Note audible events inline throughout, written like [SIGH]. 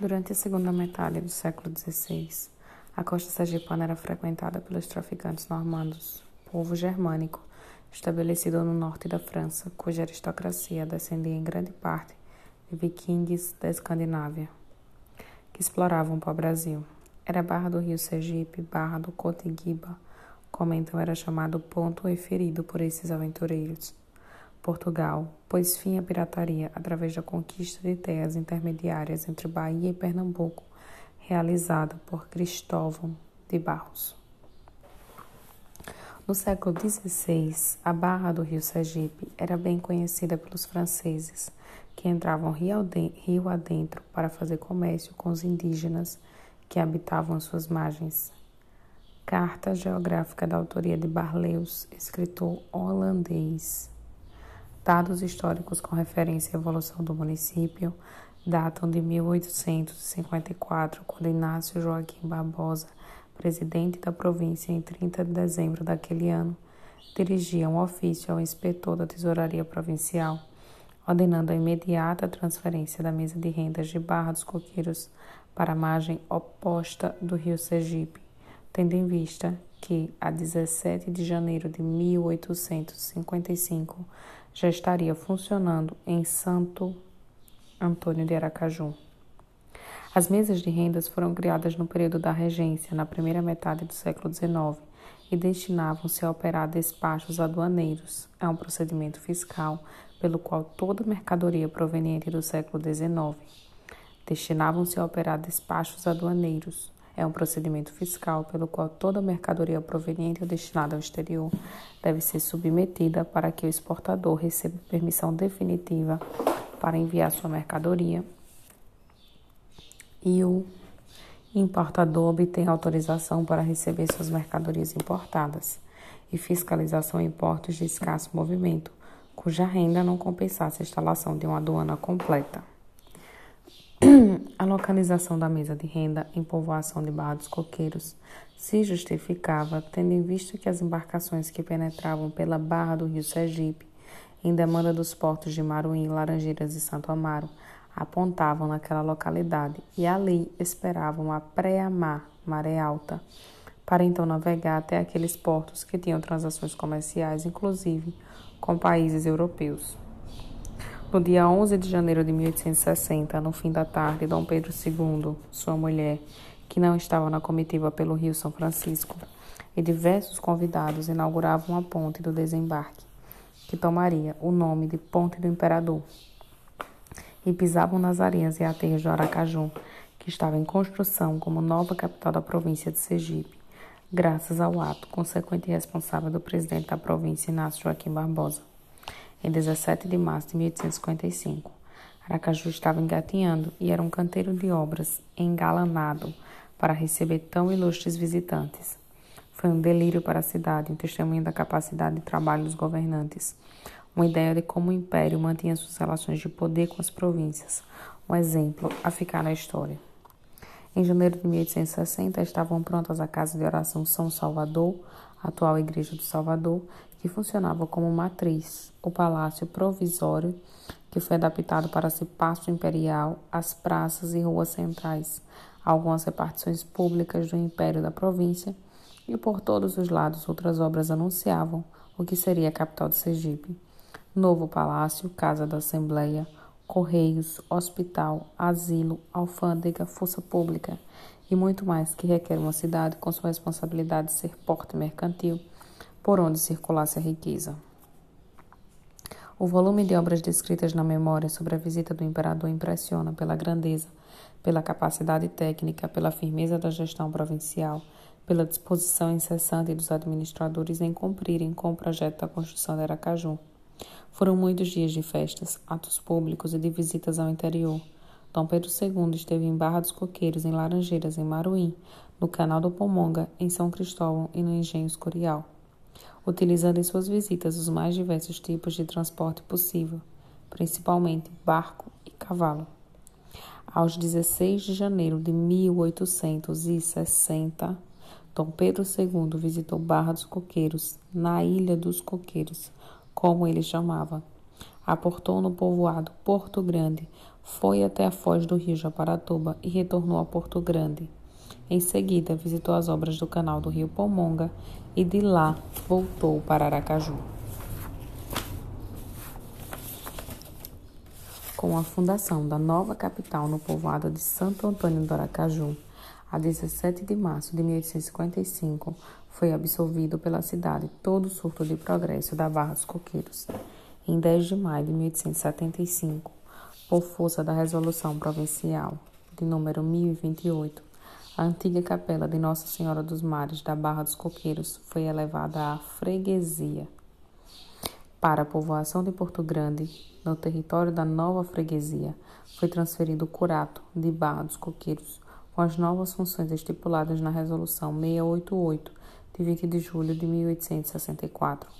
Durante a segunda metade do século XVI, a costa sergipana era frequentada pelos traficantes normandos, povo germânico estabelecido no norte da França, cuja aristocracia descendia em grande parte de vikings da Escandinávia, que exploravam o pau-brasil. Era a barra do rio Sergipe, barra do Coteguiba, como então era chamado ponto referido por esses aventureiros. Portugal pôs fim à pirataria através da conquista de terras intermediárias entre Bahia e Pernambuco, realizada por Cristóvão de Barros. No século XVI, a barra do rio Sergipe era bem conhecida pelos franceses, que entravam rio adentro para fazer comércio com os indígenas que habitavam suas margens. Carta geográfica da autoria de Barleus, escritor holandês. Dados históricos com referência à evolução do município datam de 1854, quando Inácio Joaquim Barbosa, presidente da província em 30 de dezembro daquele ano, dirigia um ofício ao inspetor da Tesouraria Provincial, ordenando a imediata transferência da mesa de rendas de Barra dos Coqueiros para a margem oposta do rio Sergipe, tendo em vista que, a 17 de janeiro de 1855, já estaria funcionando em Santo Antônio de Aracaju. As mesas de rendas foram criadas no período da regência, na primeira metade do século XIX, e destinavam-se a operar despachos aduaneiros. É um procedimento fiscal pelo qual toda mercadoria proveniente do século XIX destinavam-se a operar despachos aduaneiros. É um procedimento fiscal pelo qual toda mercadoria proveniente ou destinada ao exterior deve ser submetida para que o exportador receba permissão definitiva para enviar sua mercadoria e o importador obtém autorização para receber suas mercadorias importadas e fiscalização em portos de escasso movimento, cuja renda não compensasse a instalação de uma aduana completa. A localização da mesa de renda em povoação de Barra dos Coqueiros se justificava, tendo em vista que as embarcações que penetravam pela barra do rio Sergipe, em demanda dos portos de Maruim, Laranjeiras e Santo Amaro, apontavam naquela localidade e ali esperavam a pré-mar, maré alta, para então navegar até aqueles portos que tinham transações comerciais, inclusive com países europeus. No dia 11 de janeiro de 1860, no fim da tarde, Dom Pedro II, sua mulher, que não estava na comitiva pelo Rio São Francisco, e diversos convidados inauguravam a ponte do desembarque, que tomaria o nome de Ponte do Imperador, e pisavam nas areias e aterros de Aracaju, que estava em construção como nova capital da província de Sergipe, graças ao ato consequente e responsável do presidente da província, Inácio Joaquim Barbosa em 17 de março de 1855. Aracaju estava engatinhando e era um canteiro de obras engalanado para receber tão ilustres visitantes. Foi um delírio para a cidade, um testemunho da capacidade de trabalho dos governantes, uma ideia de como o império mantinha suas relações de poder com as províncias, um exemplo a ficar na história. Em janeiro de 1860 estavam prontas a Casa de Oração São Salvador, atual Igreja do Salvador, que funcionava como matriz, o palácio provisório, que foi adaptado para ser passo imperial, as praças e ruas centrais, algumas repartições públicas do império da província, e por todos os lados outras obras anunciavam o que seria a capital de Sergipe. Novo palácio, casa da Assembleia, correios, hospital, asilo, alfândega, força pública e muito mais que requer uma cidade com sua responsabilidade de ser porto mercantil por onde circulasse a riqueza. O volume de obras descritas na memória sobre a visita do imperador impressiona pela grandeza, pela capacidade técnica, pela firmeza da gestão provincial, pela disposição incessante dos administradores em cumprirem com o projeto da construção de Aracaju. Foram muitos dias de festas, atos públicos e de visitas ao interior. Dom Pedro II esteve em Barra dos Coqueiros, em Laranjeiras, em Maruim, no Canal do Pomonga, em São Cristóvão e no Engenho Escorial utilizando em suas visitas os mais diversos tipos de transporte possível, principalmente barco e cavalo. Aos 16 de janeiro de 1860, Dom Pedro II visitou Barra dos Coqueiros, na Ilha dos Coqueiros, como ele chamava. Aportou no povoado Porto Grande, foi até a foz do rio Japaratuba e retornou a Porto Grande. Em seguida, visitou as obras do canal do rio Pomonga e de lá voltou para Aracaju. Com a fundação da nova capital no povoado de Santo Antônio do Aracaju, a 17 de março de 1855, foi absolvido pela cidade todo o surto de progresso da Barra dos Coqueiros. Em 10 de maio de 1875, por força da Resolução Provincial de número 1028, a antiga capela de Nossa Senhora dos Mares da Barra dos Coqueiros foi elevada à freguesia. Para a povoação de Porto Grande, no território da nova freguesia, foi transferido o curato de Barra dos Coqueiros, com as novas funções estipuladas na Resolução 688, de 20 de julho de 1864.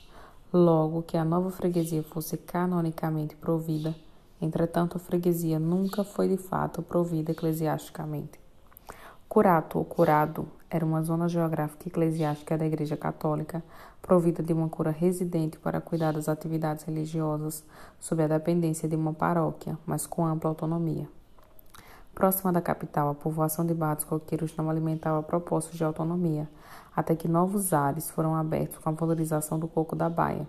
Logo que a nova freguesia fosse canonicamente provida, entretanto a freguesia nunca foi de fato provida eclesiasticamente. Curato ou curado era uma zona geográfica eclesiástica da Igreja Católica, provida de uma cura residente para cuidar das atividades religiosas sob a dependência de uma paróquia, mas com ampla autonomia. Próxima da capital, a povoação de Barra dos Coqueiros não alimentava propostas de autonomia, até que novos ares foram abertos com a valorização do coco da baia.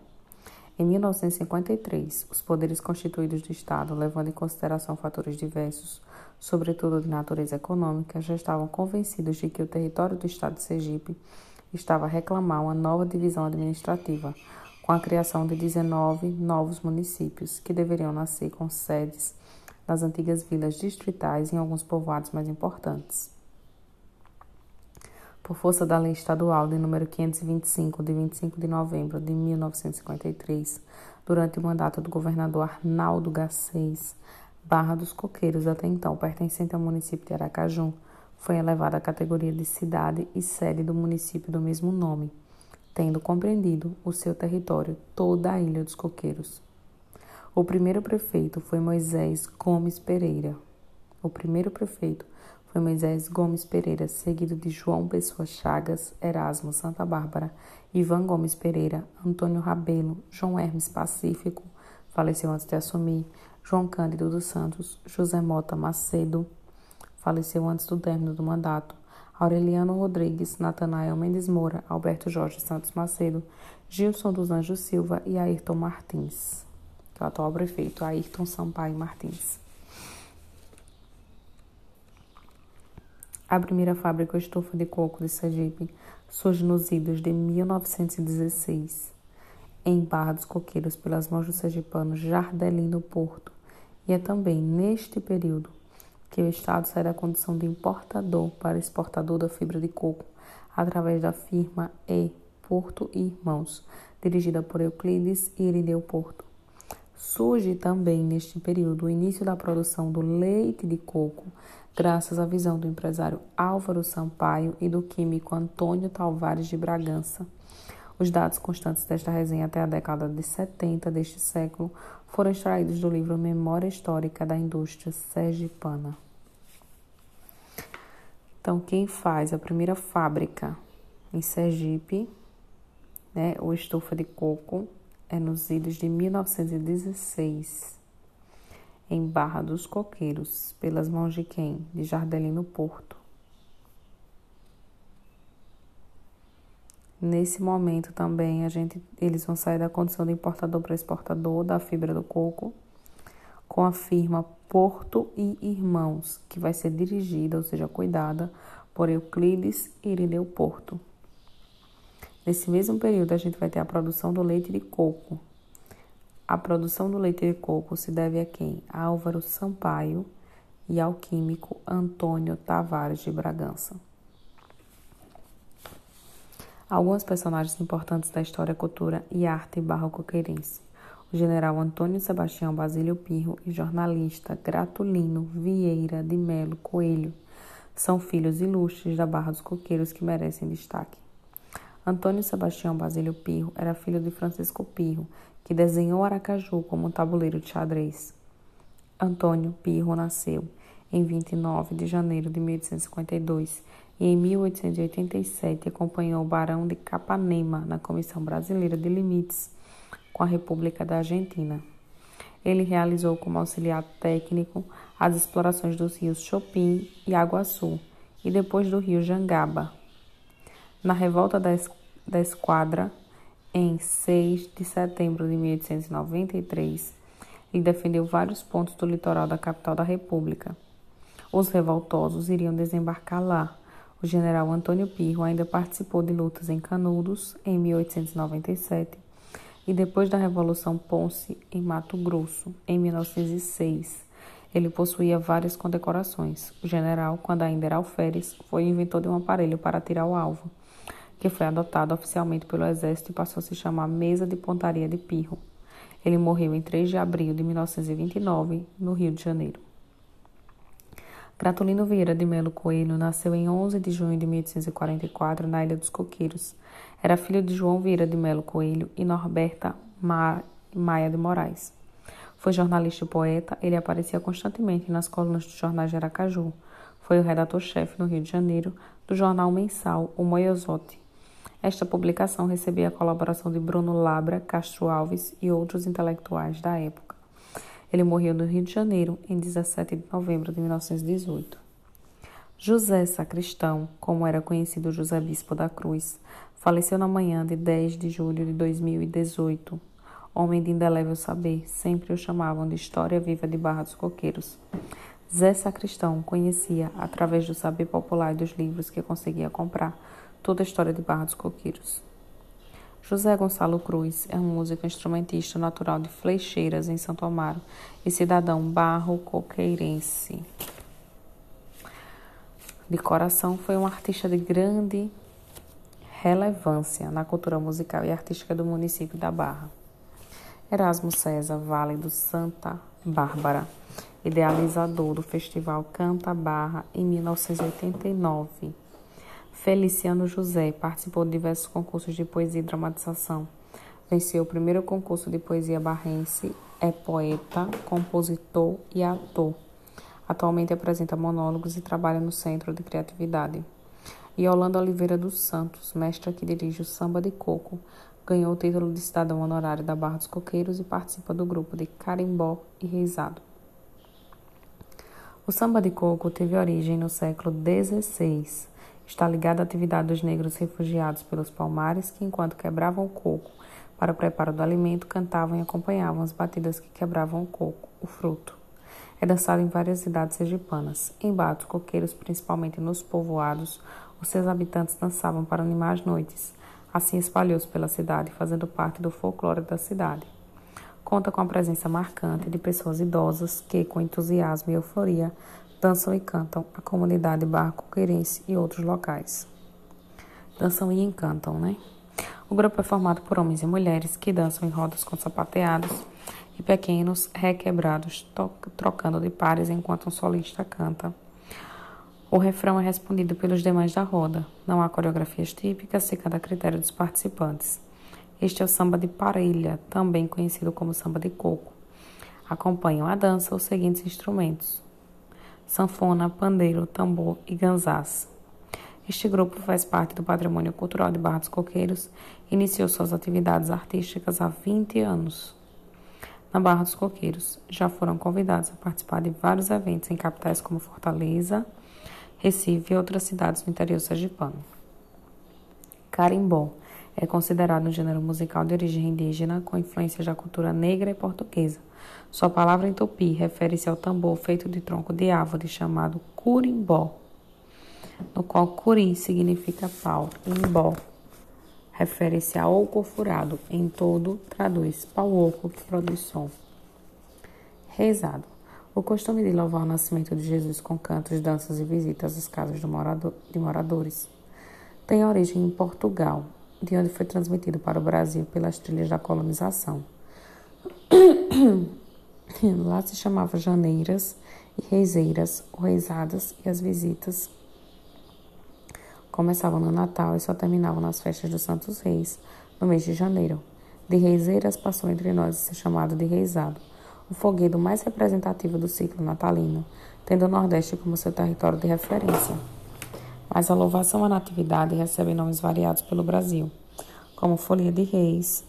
Em 1953, os poderes constituídos do Estado, levando em consideração fatores diversos, sobretudo de natureza econômica, já estavam convencidos de que o território do Estado de Sergipe estava a reclamar uma nova divisão administrativa, com a criação de 19 novos municípios, que deveriam nascer com sedes nas antigas vilas distritais e em alguns povoados mais importantes. Por força da Lei Estadual de número 525, de 25 de novembro de 1953, durante o mandato do governador Arnaldo Garcês, Barra dos Coqueiros, até então pertencente ao município de Aracaju, foi elevada à categoria de cidade e sede do município do mesmo nome, tendo compreendido o seu território toda a Ilha dos Coqueiros. O primeiro prefeito foi Moisés Gomes Pereira. O primeiro prefeito foi Moisés Gomes Pereira, seguido de João Pessoa Chagas, Erasmo Santa Bárbara, Ivan Gomes Pereira, Antônio Rabelo, João Hermes Pacífico, faleceu antes de assumir, João Cândido dos Santos, José Mota Macedo, faleceu antes do término do mandato, Aureliano Rodrigues, Natanael Mendes Moura, Alberto Jorge Santos Macedo, Gilson dos Anjos Silva e Ayrton Martins, que é o atual prefeito, Ayrton Sampaio Martins. A primeira fábrica de de coco de Sergipe surge nos idos de 1916 em Barra dos Coqueiros pelas mãos do sergipano Jardelino Porto. E é também neste período que o Estado sai da condição de importador para exportador da fibra de coco através da firma E. Porto e Irmãos, dirigida por Euclides e Irineu Porto. Surge também neste período o início da produção do leite de coco, graças à visão do empresário Álvaro Sampaio e do químico Antônio Talvares de Bragança. Os dados constantes desta resenha até a década de 70 deste século foram extraídos do livro Memória Histórica da Indústria Sergipana. Então, quem faz a primeira fábrica em Sergipe, né, o estufa de coco, é nos idos de 1916, em Barra dos Coqueiros, pelas mãos de quem? De Jardelino Porto. Nesse momento também a gente, eles vão sair da condição de importador para exportador da fibra do coco, com a firma Porto e Irmãos, que vai ser dirigida, ou seja, cuidada por Euclides Irineu Porto. Nesse mesmo período, a gente vai ter a produção do leite de coco. A produção do leite de coco se deve a quem? A Álvaro Sampaio e ao químico Antônio Tavares de Bragança. Alguns personagens importantes da história, cultura e arte barroco-queirense. O general Antônio Sebastião Basílio Pirro e jornalista Gratulino Vieira de Melo Coelho são filhos ilustres da Barra dos Coqueiros que merecem destaque. Antônio Sebastião Basílio Pirro era filho de Francisco Pirro, que desenhou Aracaju como um tabuleiro de xadrez. Antônio Pirro nasceu em 29 de janeiro de 1852 e em 1887 acompanhou o Barão de Capanema na Comissão Brasileira de Limites com a República da Argentina. Ele realizou como auxiliar técnico as explorações dos rios Chopin e Aguaçu e depois do rio Jangaba. Na revolta da, da esquadra, em 6 de setembro de 1893, ele defendeu vários pontos do litoral da capital da República. Os revoltosos iriam desembarcar lá. O general Antônio Pirro ainda participou de lutas em Canudos em 1897 e depois da Revolução Ponce em Mato Grosso em 1906. Ele possuía várias condecorações. O general, quando ainda era alferes, foi inventor de um aparelho para atirar o alvo, que foi adotado oficialmente pelo exército e passou a se chamar Mesa de Pontaria de Pirro. Ele morreu em 3 de abril de 1929, no Rio de Janeiro. Gratulino Vieira de Melo Coelho nasceu em 11 de junho de 1844 na Ilha dos Coqueiros. Era filho de João Vieira de Melo Coelho e Norberta Maia de Moraes. Foi jornalista e poeta, ele aparecia constantemente nas colunas dos jornais de Aracaju. Foi o redator-chefe no Rio de Janeiro do jornal mensal O Moiosote, esta publicação recebia a colaboração de Bruno Labra, Castro Alves e outros intelectuais da época. Ele morreu no Rio de Janeiro em 17 de novembro de 1918. José Sacristão, como era conhecido José Bispo da Cruz, faleceu na manhã de 10 de julho de 2018. Homem de indelével saber, sempre o chamavam de História Viva de Barra dos Coqueiros. Zé Sacristão conhecia, através do saber popular e dos livros que conseguia comprar, toda a história de Barra dos Coqueiros. José Gonçalo Cruz é um músico instrumentista natural de Flecheiras, em Santo Amaro, e cidadão barro-coqueirense. De coração, foi um artista de grande relevância na cultura musical e artística do município da Barra. Erasmo César, Vale do Santa Bárbara, idealizador do festival Canta Barra em 1989 Feliciano José participou de diversos concursos de poesia e dramatização. Venceu o primeiro concurso de poesia barrense, é poeta, compositor e ator. Atualmente apresenta monólogos e trabalha no Centro de Criatividade. E Yolanda Oliveira dos Santos, mestra que dirige o Samba de Coco, ganhou o título de cidadão honorário da Barra dos Coqueiros e participa do grupo de Carimbó e Reisado. O samba de coco teve origem no século XVI está ligado à atividade dos negros refugiados pelos palmares que, enquanto quebravam o coco para o preparo do alimento, cantavam e acompanhavam as batidas que quebravam o coco, o fruto. É dançado em várias cidades sergipanas. Em batos coqueiros, principalmente nos povoados, os seus habitantes dançavam para animar as noites. Assim espalhou-se pela cidade, fazendo parte do folclore da cidade. Conta com a presença marcante de pessoas idosas que, com entusiasmo e euforia, dançam e cantam a comunidade barco-queirense e outros locais. Dançam e encantam, né? O grupo é formado por homens e mulheres que dançam em rodas com sapateados e pequenos requebrados, trocando de pares enquanto um solista canta. O refrão é respondido pelos demais da roda. Não há coreografias típicas, se a critério dos participantes. Este é o samba de parelha, também conhecido como samba de coco. Acompanham a dança os seguintes instrumentos: sanfona, pandeiro, tambor e ganzás. Este grupo faz parte do patrimônio cultural de Barra dos Coqueiros e iniciou suas atividades artísticas há 20 anos. Na Barra dos Coqueiros, já foram convidados a participar de vários eventos em capitais como Fortaleza, Recife e outras cidades do interior sergipano. Carimbó é considerado um gênero musical de origem indígena com influências da cultura negra e portuguesa sua palavra em tupi refere-se ao tambor feito de tronco de árvore chamado curimbó, no qual curi significa pau imbó refere-se a oco furado. Em todo, traduz pau oco que produz som. Rezado. O costume de louvar o nascimento de Jesus com cantos, danças e visitas às casas morador, de moradores tem origem em Portugal, de onde foi transmitido para o Brasil pelas trilhas da colonização. [COUGHS] Lá se chamava janeiras e reiseiras, ou reisadas, e as visitas começavam no Natal e só terminavam nas festas dos Santos Reis, no mês de janeiro. De reiseiras passou entre nós a ser chamado de reisado, o foguedo mais representativo do ciclo natalino, tendo o Nordeste como seu território de referência. Mas a louvação à natividade recebe nomes variados pelo Brasil, como Folia de Reis,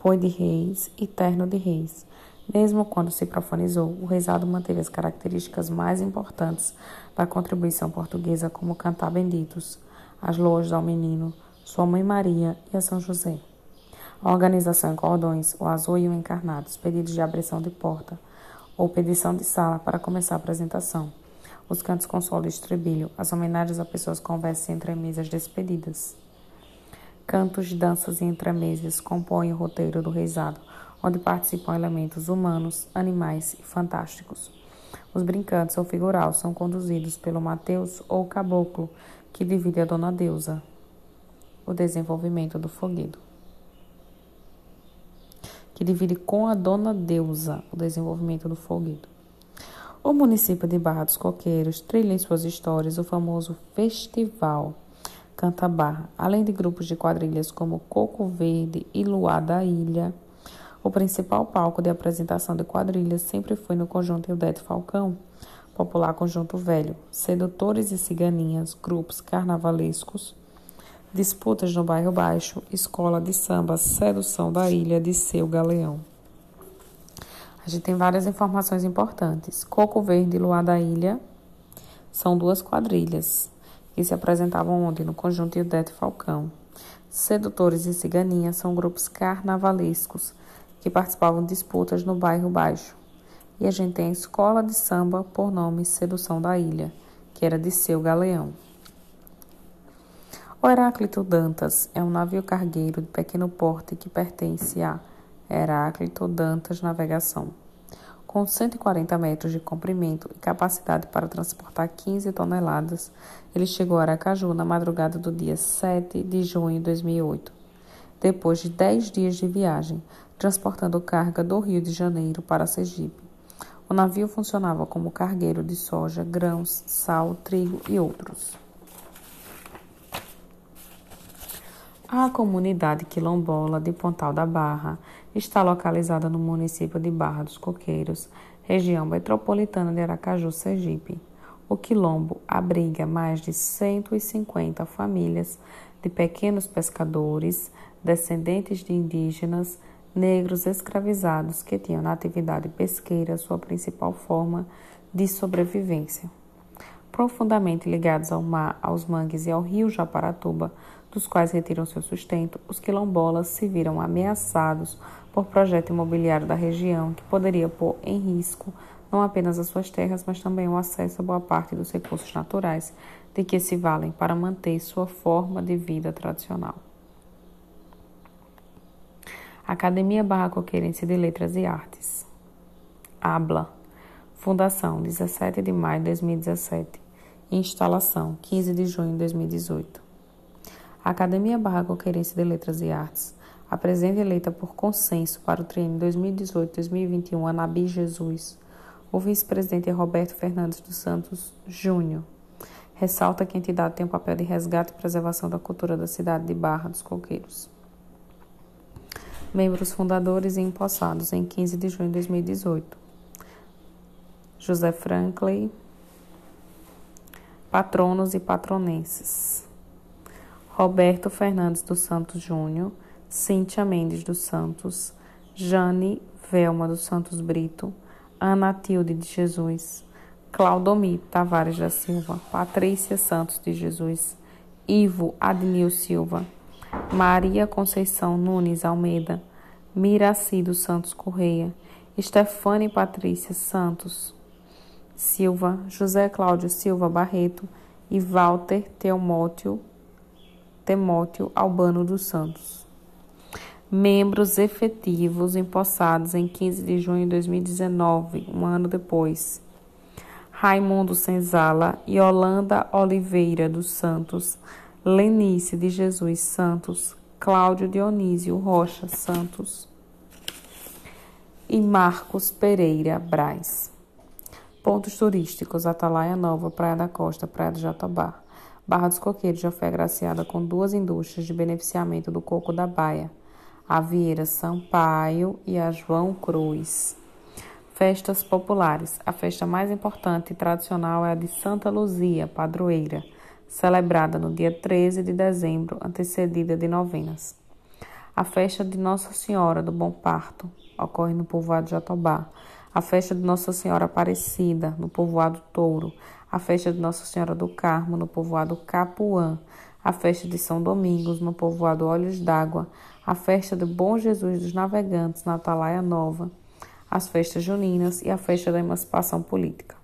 Boi de Reis e Terno de Reis. Mesmo quando se profanizou, o rezado manteve as características mais importantes da contribuição portuguesa, como cantar benditos, as loas ao menino, sua mãe Maria e a São José. A organização em cordões, o azul e o encarnado, os pedidos de abrição de porta ou pedição de sala para começar a apresentação, os cantos com solo e estribilho, as homenagens a pessoas conversas entre mesas despedidas. Cantos, danças e entremesas compõem o roteiro do rezado, onde participam elementos humanos, animais e fantásticos. Os brincantes ou figural são conduzidos pelo Mateus ou caboclo, que divide a dona deusa. O desenvolvimento do foguedo. Que divide com a dona deusa o desenvolvimento do foguedo. O município de Barra dos Coqueiros trilha em suas histórias o famoso Festival Canta Barra, além de grupos de quadrilhas como Coco Verde e Luar da Ilha. O principal palco de apresentação de quadrilhas sempre foi no conjunto Eudete Falcão, popular conjunto velho, sedutores e ciganinhas, grupos carnavalescos, disputas no bairro Baixo, escola de samba, sedução da ilha de seu galeão. A gente tem várias informações importantes. Coco Verde e Luar da Ilha são duas quadrilhas que se apresentavam ontem no conjunto Ildete Falcão. Sedutores e Ciganinha são grupos carnavalescos que participavam de disputas no bairro Baixo. E a gente tem a escola de samba por nome Sedução da Ilha, que era de seu galeão. O Heráclito Dantas é um navio cargueiro de pequeno porte que pertence a Heráclito Dantas Navegação com 140 metros de comprimento e capacidade para transportar 15 toneladas, ele chegou a Aracaju na madrugada do dia 7 de junho de 2008, depois de 10 dias de viagem, transportando carga do Rio de Janeiro para Sergipe. O navio funcionava como cargueiro de soja, grãos, sal, trigo e outros. A comunidade quilombola de Pontal da Barra está localizada no município de Barra dos Coqueiros, região metropolitana de Aracaju, Sergipe. O quilombo abriga mais de 150 famílias de pequenos pescadores, descendentes de indígenas, negros escravizados que tinham na atividade pesqueira sua principal forma de sobrevivência. Profundamente ligados ao mar, aos mangues e ao rio Japaratuba, dos quais retiram seu sustento, os quilombolas se viram ameaçados por projeto imobiliário da região que poderia pôr em risco não apenas as suas terras, mas também o acesso a boa parte dos recursos naturais de que se valem para manter sua forma de vida tradicional. Academia Barra Coqueirense de Letras e Artes. ABLA. Fundação, 17 de maio de 2017. Instalação, 15 de junho de 2018. A Academia Barra Coqueirense de Letras e Artes apresenta eleita por consenso para o treino 2018-2021 Anabi Jesus. O vice-presidente Roberto Fernandes dos Santos Júnior. Ressalta que a entidade tem o papel de resgate e preservação da cultura da cidade de Barra dos Coqueiros. Membros fundadores e empossados em 15 de junho de 2018. José Franklin, patronos e patronenses. Roberto Fernandes dos Santos Júnior, Cíntia Mendes dos Santos, Jane Velma dos Santos Brito, Ana Tilde de Jesus, Claudomir Tavares da Silva, Patrícia Santos de Jesus, Ivo Adnil Silva, Maria Conceição Nunes Almeida, Miraci dos Santos Correia, Stefane Patrícia Santos Silva, José Cláudio Silva Barreto e Walter Teomótio Temóteo Albano dos Santos. Membros efetivos empossados em 15 de junho de 2019, um ano depois. Raimundo Senzala e Holanda Oliveira dos Santos, Lenice de Jesus Santos, Cláudio Dionísio Rocha Santos e Marcos Pereira Braz. Pontos turísticos: Atalaia Nova, Praia da Costa, Praia do Jatobá. Barra dos Coqueiros já foi agraciada com duas indústrias de beneficiamento do coco da baia, a Vieira Sampaio e a João Cruz. Festas populares. A festa mais importante e tradicional é a de Santa Luzia, padroeira, celebrada no dia 13 de dezembro, antecedida de novenas. A festa de Nossa Senhora do Bom Parto, ocorre no povoado Jatobá. A festa de Nossa Senhora Aparecida, no povoado Touro. A festa de Nossa Senhora do Carmo, no povoado Capuã. A festa de São Domingos, no povoado Olhos d'Água. A festa do Bom Jesus dos Navegantes, na Atalaia Nova. As festas juninas e a festa da emancipação política.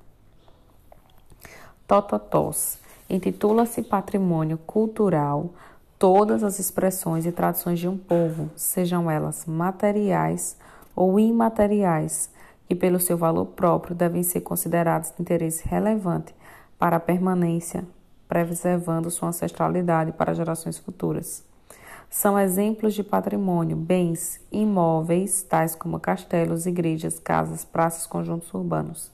Tototós. Intitula-se Patrimônio Cultural todas as expressões e tradições de um povo, sejam elas materiais ou imateriais, que pelo seu valor próprio devem ser consideradas de interesse relevante para a permanência, preservando sua ancestralidade para gerações futuras. São exemplos de patrimônio, bens imóveis, tais como castelos, igrejas, casas, praças, conjuntos urbanos.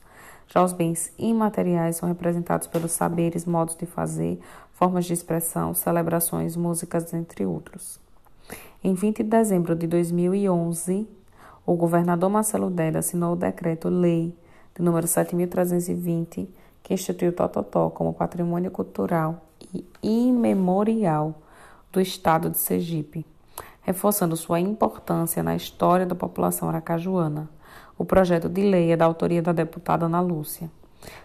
Já os bens imateriais são representados pelos saberes, modos de fazer, formas de expressão, celebrações, músicas, entre outros. Em 20 de dezembro de 2011, o governador Marcelo Della assinou o decreto-lei de número 7320, que instituiu o Tototó como patrimônio cultural e imemorial do estado de Sergipe, reforçando sua importância na história da população aracajuana. O projeto de lei é da autoria da deputada Ana Lúcia.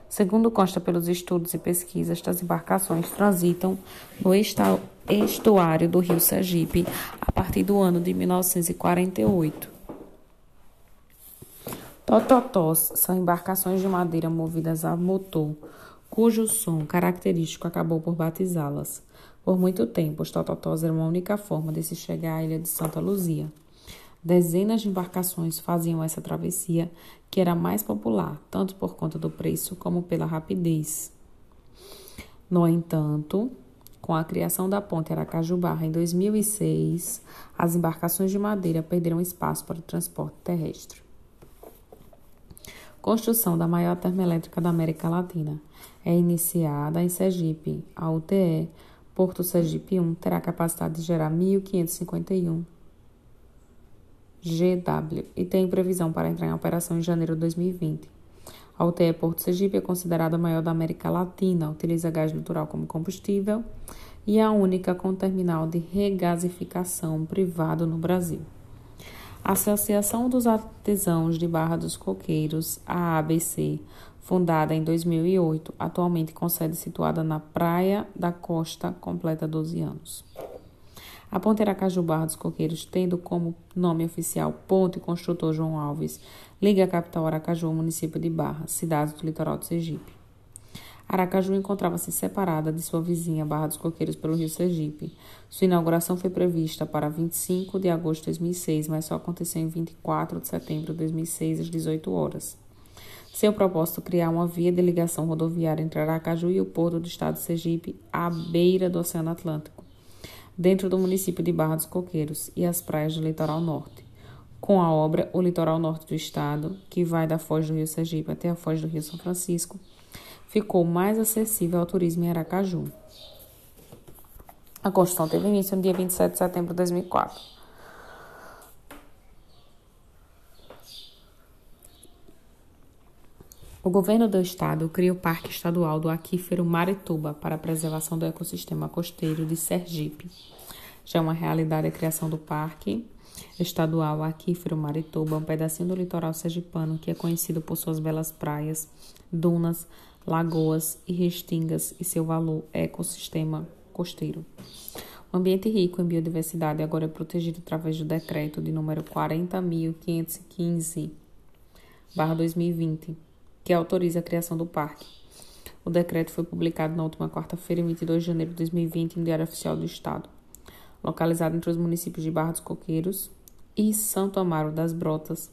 Segundo consta pelos estudos e pesquisas, estas embarcações transitam no estuário do rio Sergipe a partir do ano de 1948. Tototós são embarcações de madeira movidas a motor, cujo som característico acabou por batizá-las. Por muito tempo, os tototós eram a única forma de se chegar à ilha de Santa Luzia. Dezenas de embarcações faziam essa travessia, que era mais popular, tanto por conta do preço como pela rapidez. No entanto, com a criação da ponte Aracaju-Barra em 2006, as embarcações de madeira perderam espaço para o transporte terrestre. Construção da maior termoelétrica da América Latina. É iniciada em Sergipe. A UTE Porto Sergipe 1 terá capacidade de gerar 1.551 GW e tem previsão para entrar em operação em janeiro de 2020. A UTE Porto Sergipe é considerada a maior da América Latina, utiliza gás natural como combustível e é a única com terminal de regasificação privado no Brasil. Associação dos Artesãos de Barra dos Coqueiros, a ABC, fundada em 2008, atualmente com sede situada na Praia da Costa, completa 12 anos. A Ponte Aracaju Barra dos Coqueiros, tendo como nome oficial Ponte Construtor João Alves, liga a capital Aracaju ao município de Barra, cidade do litoral do Sergipe. Aracaju encontrava-se separada de sua vizinha Barra dos Coqueiros pelo rio Sergipe. Sua inauguração foi prevista para 25 de agosto de 2006, mas só aconteceu em 24 de setembro de 2006, às 18 horas. Seu propósito criar uma via de ligação rodoviária entre Aracaju e o porto do estado de Sergipe, à beira do Oceano Atlântico dentro do município de Barra dos Coqueiros e as praias do litoral norte. Com a obra O Litoral Norte do Estado, que vai da foz do Rio Sergipe até a foz do Rio São Francisco, ficou mais acessível ao turismo em Aracaju. A construção teve início no dia 27 de setembro de 2004. O governo do estado cria o Parque Estadual do Aquífero Marituba para a preservação do ecossistema costeiro de Sergipe. Já é uma realidade a criação do Parque Estadual Aquífero Marituba, um pedacinho do litoral sergipano que é conhecido por suas belas praias, dunas, lagoas e restingas e seu valor ecossistema costeiro. O ambiente rico em biodiversidade agora é protegido através do decreto de número 40.515/2020 que autoriza a criação do parque. O decreto foi publicado na última quarta-feira, 22 de janeiro de 2020, no Diário Oficial do Estado. Localizado entre os municípios de Barra dos Coqueiros e Santo Amaro das Brotas,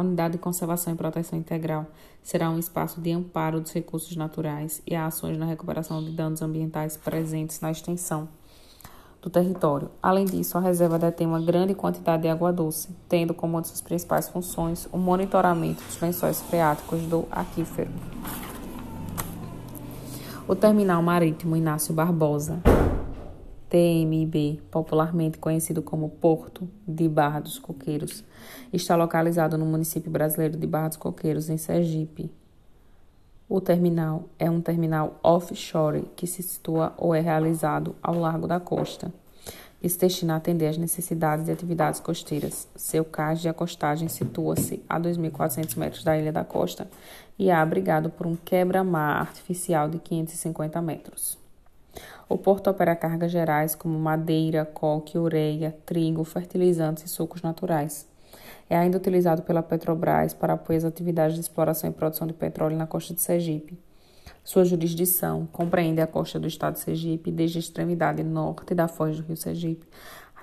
a Unidade de Conservação e Proteção Integral será um espaço de amparo dos recursos naturais e ações na recuperação de danos ambientais presentes na extensão do território. Além disso, a reserva detém uma grande quantidade de água doce, tendo como uma de suas principais funções o monitoramento dos lençóis freáticos do aquífero. O terminal marítimo Inácio Barbosa, TMB, popularmente conhecido como Porto de Barra dos Coqueiros, está localizado no município brasileiro de Barra dos Coqueiros, em Sergipe, o terminal é um terminal offshore que se situa ou é realizado ao largo da costa. e se destina a atender às necessidades de atividades costeiras. Seu cais de acostagem situa-se a 2.400 metros da ilha da costa e é abrigado por um quebra-mar artificial de 550 metros. O porto opera cargas gerais como madeira, coque, ureia, trigo, fertilizantes e sucos naturais. É ainda utilizado pela Petrobras para apoio às atividades de exploração e produção de petróleo na costa de Sergipe. Sua jurisdição compreende a costa do estado de Sergipe, desde a extremidade norte da foz do rio Sergipe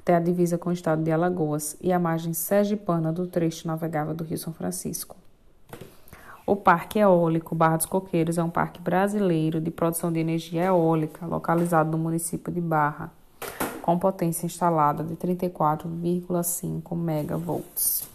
até a divisa com o estado de Alagoas e a margem sergipana do trecho navegável do rio São Francisco. O Parque Eólico Barra dos Coqueiros é um parque brasileiro de produção de energia eólica, localizado no município de Barra, com potência instalada de 34,5 megavolts.